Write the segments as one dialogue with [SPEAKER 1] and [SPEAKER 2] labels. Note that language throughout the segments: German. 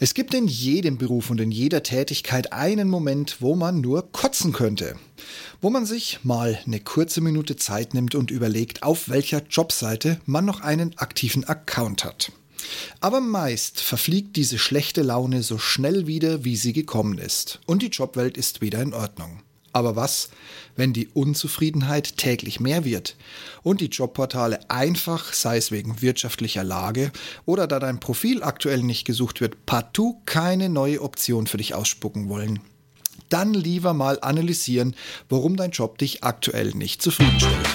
[SPEAKER 1] Es gibt in jedem Beruf und in jeder Tätigkeit einen Moment, wo man nur kotzen könnte. Wo man sich mal eine kurze Minute Zeit nimmt und überlegt, auf welcher Jobseite man noch einen aktiven Account hat. Aber meist verfliegt diese schlechte Laune so schnell wieder, wie sie gekommen ist. Und die Jobwelt ist wieder in Ordnung. Aber was, wenn die Unzufriedenheit täglich mehr wird und die Jobportale einfach, sei es wegen wirtschaftlicher Lage oder da dein Profil aktuell nicht gesucht wird, partout keine neue Option für dich ausspucken wollen? Dann lieber mal analysieren, warum dein Job dich aktuell nicht zufriedenstellt.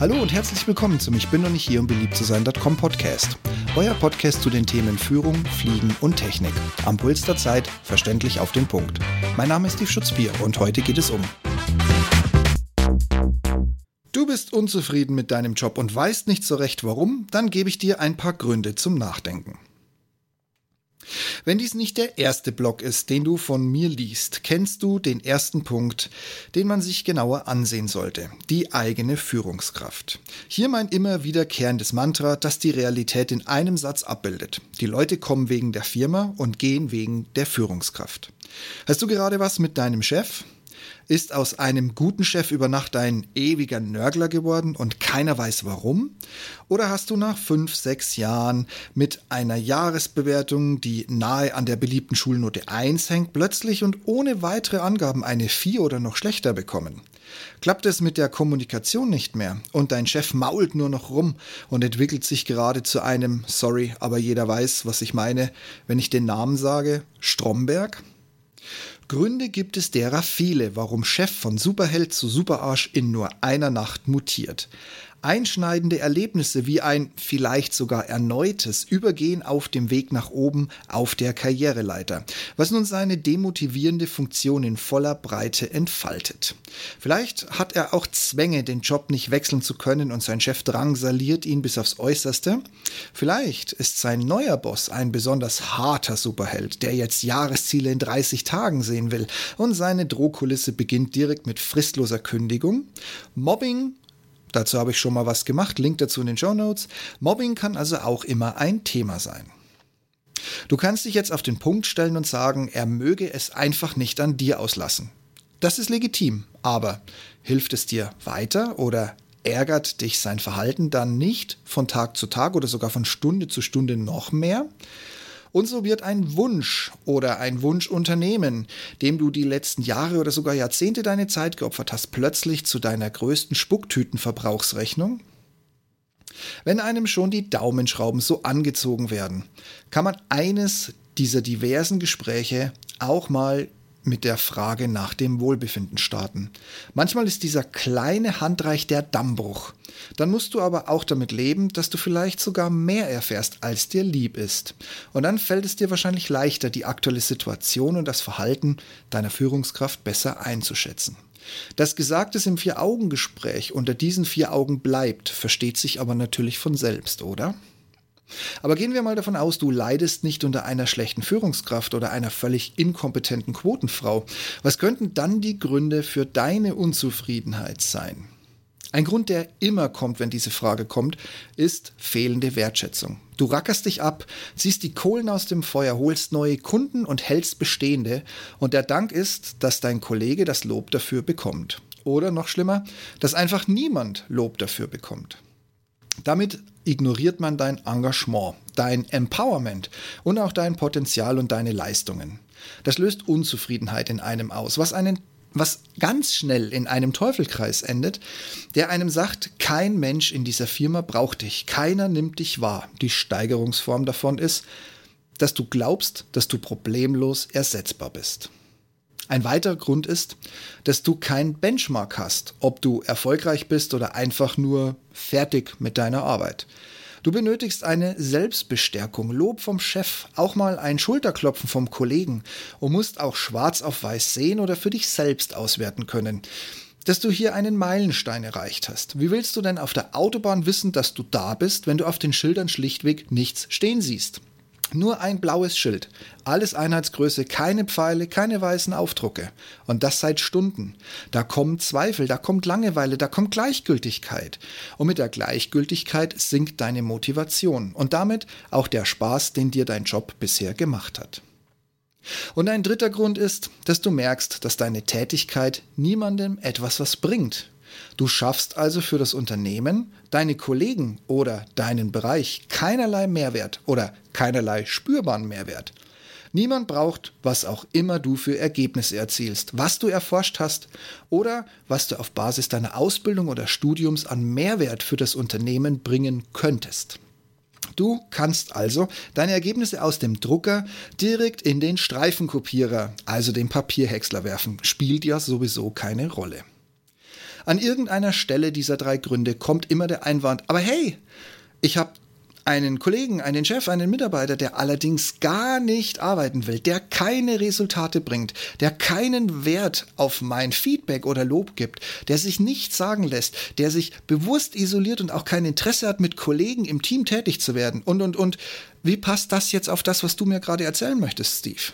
[SPEAKER 1] Hallo und herzlich willkommen zum Ich bin noch nicht hier, um beliebt zu sein.com Podcast. Euer Podcast zu den Themen Führung, Fliegen und Technik. Am Puls der Zeit, verständlich auf den Punkt. Mein Name ist Steve Schutzbier und heute geht es um. Unzufrieden mit deinem Job und weißt nicht so recht warum, dann gebe ich dir ein paar Gründe zum Nachdenken. Wenn dies nicht der erste Blog ist, den du von mir liest, kennst du den ersten Punkt, den man sich genauer ansehen sollte, die eigene Führungskraft. Hier mein immer wiederkehrendes Mantra, das die Realität in einem Satz abbildet. Die Leute kommen wegen der Firma und gehen wegen der Führungskraft. Hast du gerade was mit deinem Chef? Ist aus einem guten Chef über Nacht ein ewiger Nörgler geworden und keiner weiß warum? Oder hast du nach fünf, sechs Jahren mit einer Jahresbewertung, die nahe an der beliebten Schulnote 1 hängt, plötzlich und ohne weitere Angaben eine 4 oder noch schlechter bekommen? Klappt es mit der Kommunikation nicht mehr und dein Chef mault nur noch rum und entwickelt sich gerade zu einem, sorry, aber jeder weiß, was ich meine, wenn ich den Namen sage, Stromberg? Gründe gibt es derer viele, warum Chef von Superheld zu Superarsch in nur einer Nacht mutiert einschneidende Erlebnisse wie ein vielleicht sogar erneutes Übergehen auf dem Weg nach oben auf der Karriereleiter, was nun seine demotivierende Funktion in voller Breite entfaltet. Vielleicht hat er auch Zwänge, den Job nicht wechseln zu können und sein Chef drangsaliert ihn bis aufs Äußerste. Vielleicht ist sein neuer Boss ein besonders harter Superheld, der jetzt Jahresziele in 30 Tagen sehen will und seine Drohkulisse beginnt direkt mit fristloser Kündigung. Mobbing Dazu habe ich schon mal was gemacht, Link dazu in den Show Notes. Mobbing kann also auch immer ein Thema sein. Du kannst dich jetzt auf den Punkt stellen und sagen, er möge es einfach nicht an dir auslassen. Das ist legitim, aber hilft es dir weiter oder ärgert dich sein Verhalten dann nicht von Tag zu Tag oder sogar von Stunde zu Stunde noch mehr? Und so wird ein Wunsch oder ein Wunschunternehmen, dem du die letzten Jahre oder sogar Jahrzehnte deine Zeit geopfert hast, plötzlich zu deiner größten Spucktütenverbrauchsrechnung? Wenn einem schon die Daumenschrauben so angezogen werden, kann man eines dieser diversen Gespräche auch mal mit der Frage nach dem Wohlbefinden starten. Manchmal ist dieser kleine Handreich der Dammbruch. Dann musst du aber auch damit leben, dass du vielleicht sogar mehr erfährst, als dir lieb ist. Und dann fällt es dir wahrscheinlich leichter, die aktuelle Situation und das Verhalten deiner Führungskraft besser einzuschätzen. Dass Gesagtes im Vier-Augen-Gespräch unter diesen vier Augen bleibt, versteht sich aber natürlich von selbst, oder? Aber gehen wir mal davon aus, du leidest nicht unter einer schlechten Führungskraft oder einer völlig inkompetenten Quotenfrau. Was könnten dann die Gründe für deine Unzufriedenheit sein? Ein Grund, der immer kommt, wenn diese Frage kommt, ist fehlende Wertschätzung. Du rackerst dich ab, ziehst die Kohlen aus dem Feuer, holst neue Kunden und hältst bestehende. Und der Dank ist, dass dein Kollege das Lob dafür bekommt. Oder noch schlimmer, dass einfach niemand Lob dafür bekommt. Damit ignoriert man dein Engagement, dein Empowerment und auch dein Potenzial und deine Leistungen. Das löst Unzufriedenheit in einem aus, was einen was ganz schnell in einem Teufelkreis endet, der einem sagt, kein Mensch in dieser Firma braucht dich, keiner nimmt dich wahr. Die Steigerungsform davon ist, dass du glaubst, dass du problemlos ersetzbar bist. Ein weiterer Grund ist, dass du kein Benchmark hast, ob du erfolgreich bist oder einfach nur fertig mit deiner Arbeit. Du benötigst eine Selbstbestärkung, Lob vom Chef, auch mal ein Schulterklopfen vom Kollegen und musst auch schwarz auf weiß sehen oder für dich selbst auswerten können, dass du hier einen Meilenstein erreicht hast. Wie willst du denn auf der Autobahn wissen, dass du da bist, wenn du auf den Schildern schlichtweg nichts stehen siehst? Nur ein blaues Schild. Alles Einheitsgröße, keine Pfeile, keine weißen Aufdrucke. Und das seit Stunden. Da kommen Zweifel, da kommt Langeweile, da kommt Gleichgültigkeit. Und mit der Gleichgültigkeit sinkt deine Motivation und damit auch der Spaß, den dir dein Job bisher gemacht hat. Und ein dritter Grund ist, dass du merkst, dass deine Tätigkeit niemandem etwas was bringt. Du schaffst also für das Unternehmen, deine Kollegen oder deinen Bereich keinerlei Mehrwert oder keinerlei spürbaren Mehrwert. Niemand braucht, was auch immer du für Ergebnisse erzielst, was du erforscht hast oder was du auf Basis deiner Ausbildung oder Studiums an Mehrwert für das Unternehmen bringen könntest. Du kannst also deine Ergebnisse aus dem Drucker direkt in den Streifenkopierer, also den Papierhäcksler werfen. Spielt ja sowieso keine Rolle. An irgendeiner Stelle dieser drei Gründe kommt immer der Einwand, aber hey, ich habe einen Kollegen, einen Chef, einen Mitarbeiter, der allerdings gar nicht arbeiten will, der keine Resultate bringt, der keinen Wert auf mein Feedback oder Lob gibt, der sich nichts sagen lässt, der sich bewusst isoliert und auch kein Interesse hat, mit Kollegen im Team tätig zu werden. Und, und, und, wie passt das jetzt auf das, was du mir gerade erzählen möchtest, Steve?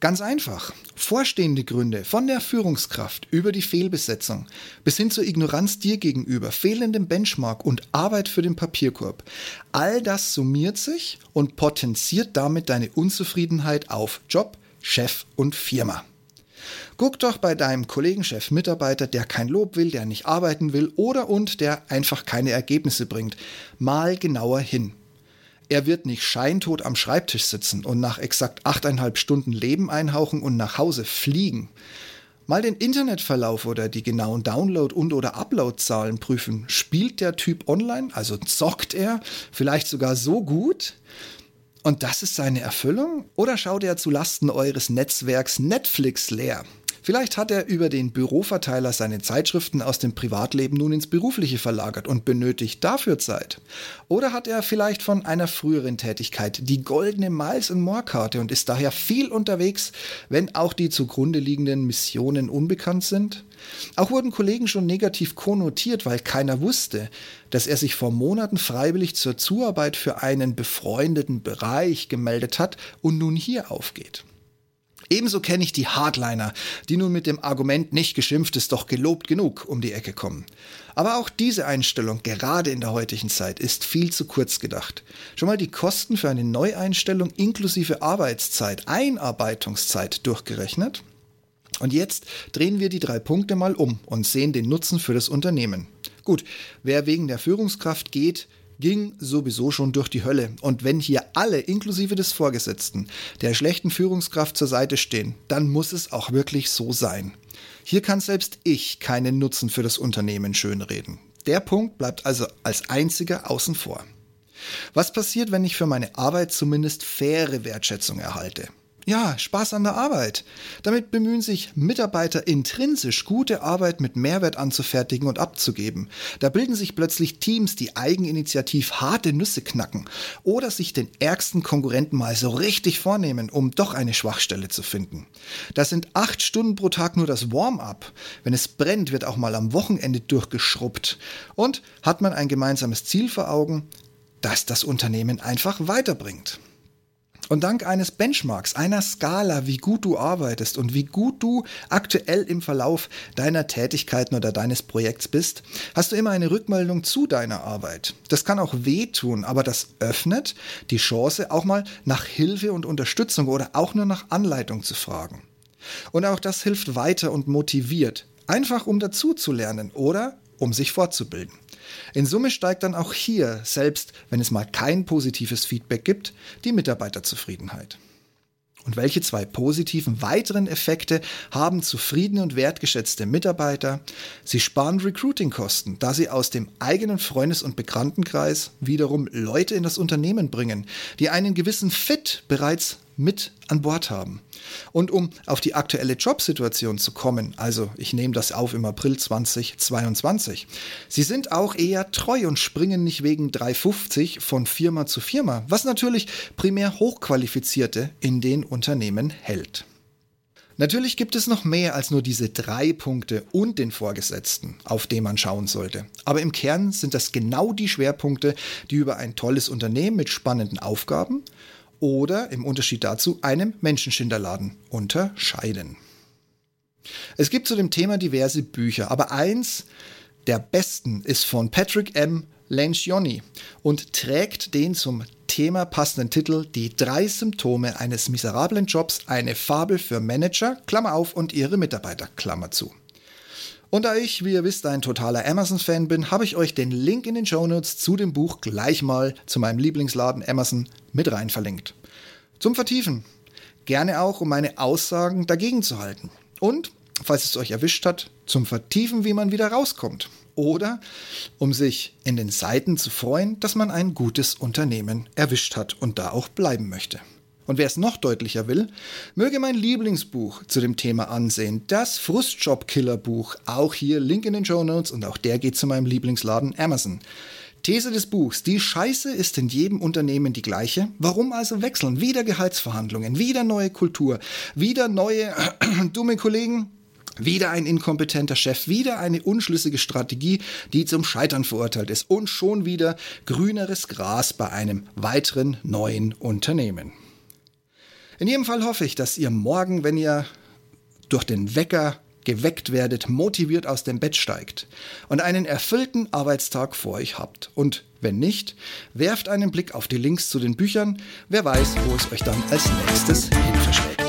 [SPEAKER 1] Ganz einfach. Vorstehende Gründe von der Führungskraft über die Fehlbesetzung bis hin zur Ignoranz dir gegenüber, fehlendem Benchmark und Arbeit für den Papierkorb. All das summiert sich und potenziert damit deine Unzufriedenheit auf Job, Chef und Firma. Guck doch bei deinem Kollegen, Chef, Mitarbeiter, der kein Lob will, der nicht arbeiten will oder und der einfach keine Ergebnisse bringt, mal genauer hin. Er wird nicht scheintot am Schreibtisch sitzen und nach exakt achteinhalb Stunden Leben einhauchen und nach Hause fliegen. Mal den Internetverlauf oder die genauen Download- und oder Upload-Zahlen prüfen. Spielt der Typ online, also zockt er, vielleicht sogar so gut? Und das ist seine Erfüllung? Oder schaut er zu Lasten eures Netzwerks Netflix leer? Vielleicht hat er über den Büroverteiler seine Zeitschriften aus dem Privatleben nun ins Berufliche verlagert und benötigt dafür Zeit. Oder hat er vielleicht von einer früheren Tätigkeit die goldene Miles and More Karte und ist daher viel unterwegs, wenn auch die zugrunde liegenden Missionen unbekannt sind? Auch wurden Kollegen schon negativ konnotiert, weil keiner wusste, dass er sich vor Monaten freiwillig zur Zuarbeit für einen befreundeten Bereich gemeldet hat und nun hier aufgeht. Ebenso kenne ich die Hardliner, die nun mit dem Argument nicht geschimpft ist, doch gelobt genug um die Ecke kommen. Aber auch diese Einstellung, gerade in der heutigen Zeit, ist viel zu kurz gedacht. Schon mal die Kosten für eine Neueinstellung inklusive Arbeitszeit, Einarbeitungszeit durchgerechnet? Und jetzt drehen wir die drei Punkte mal um und sehen den Nutzen für das Unternehmen. Gut, wer wegen der Führungskraft geht, ging sowieso schon durch die Hölle. Und wenn hier alle, inklusive des Vorgesetzten, der schlechten Führungskraft zur Seite stehen, dann muss es auch wirklich so sein. Hier kann selbst ich keinen Nutzen für das Unternehmen schönreden. Der Punkt bleibt also als einziger außen vor. Was passiert, wenn ich für meine Arbeit zumindest faire Wertschätzung erhalte? Ja, Spaß an der Arbeit. Damit bemühen sich Mitarbeiter intrinsisch gute Arbeit mit Mehrwert anzufertigen und abzugeben. Da bilden sich plötzlich Teams, die eigeninitiativ harte Nüsse knacken oder sich den ärgsten Konkurrenten mal so richtig vornehmen, um doch eine Schwachstelle zu finden. Das sind acht Stunden pro Tag nur das Warm-up. Wenn es brennt, wird auch mal am Wochenende durchgeschrubbt. Und hat man ein gemeinsames Ziel vor Augen, das das Unternehmen einfach weiterbringt. Und dank eines Benchmarks, einer Skala, wie gut du arbeitest und wie gut du aktuell im Verlauf deiner Tätigkeiten oder deines Projekts bist, hast du immer eine Rückmeldung zu deiner Arbeit. Das kann auch wehtun, aber das öffnet die Chance, auch mal nach Hilfe und Unterstützung oder auch nur nach Anleitung zu fragen. Und auch das hilft weiter und motiviert, einfach um dazu zu lernen oder um sich fortzubilden. In Summe steigt dann auch hier, selbst wenn es mal kein positives Feedback gibt, die Mitarbeiterzufriedenheit. Und welche zwei positiven weiteren Effekte haben zufriedene und wertgeschätzte Mitarbeiter? Sie sparen Recruiting-Kosten, da sie aus dem eigenen Freundes- und Bekanntenkreis wiederum Leute in das Unternehmen bringen, die einen gewissen Fit bereits mit an Bord haben. Und um auf die aktuelle Jobsituation zu kommen, also ich nehme das auf im April 2022, sie sind auch eher treu und springen nicht wegen 350 von Firma zu Firma, was natürlich primär Hochqualifizierte in den Unternehmen hält. Natürlich gibt es noch mehr als nur diese drei Punkte und den Vorgesetzten, auf den man schauen sollte. Aber im Kern sind das genau die Schwerpunkte, die über ein tolles Unternehmen mit spannenden Aufgaben oder im Unterschied dazu einem Menschenschinderladen unterscheiden. Es gibt zu dem Thema diverse Bücher, aber eins der besten ist von Patrick M. Lencioni und trägt den zum Thema passenden Titel Die drei Symptome eines miserablen Jobs, eine Fabel für Manager, Klammer auf, und ihre Mitarbeiter, Klammer zu. Und da ich, wie ihr wisst, ein totaler Amazon-Fan bin, habe ich euch den Link in den Shownotes zu dem Buch gleich mal zu meinem Lieblingsladen Amazon mit rein verlinkt. Zum Vertiefen. Gerne auch, um meine Aussagen dagegen zu halten. Und, falls es euch erwischt hat, zum Vertiefen, wie man wieder rauskommt oder um sich in den Seiten zu freuen, dass man ein gutes Unternehmen erwischt hat und da auch bleiben möchte. Und wer es noch deutlicher will, möge mein Lieblingsbuch zu dem Thema ansehen, das Frustjob-Killer-Buch, auch hier Link in den Show Notes und auch der geht zu meinem Lieblingsladen Amazon. These des Buchs, die Scheiße ist in jedem Unternehmen die gleiche. Warum also wechseln? Wieder Gehaltsverhandlungen, wieder neue Kultur, wieder neue dumme Kollegen, wieder ein inkompetenter Chef, wieder eine unschlüssige Strategie, die zum Scheitern verurteilt ist und schon wieder grüneres Gras bei einem weiteren neuen Unternehmen. In jedem Fall hoffe ich, dass ihr morgen, wenn ihr durch den Wecker geweckt werdet, motiviert aus dem Bett steigt und einen erfüllten Arbeitstag vor euch habt. Und wenn nicht, werft einen Blick auf die Links zu den Büchern. Wer weiß, wo es euch dann als nächstes hin verschlägt.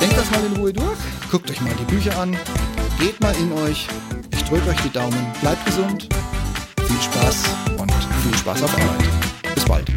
[SPEAKER 1] Denkt das mal in Ruhe durch, guckt euch mal die Bücher an, geht mal in euch. Ich drücke euch die Daumen, bleibt gesund, viel Spaß und viel Spaß auf Arbeit. Bis bald.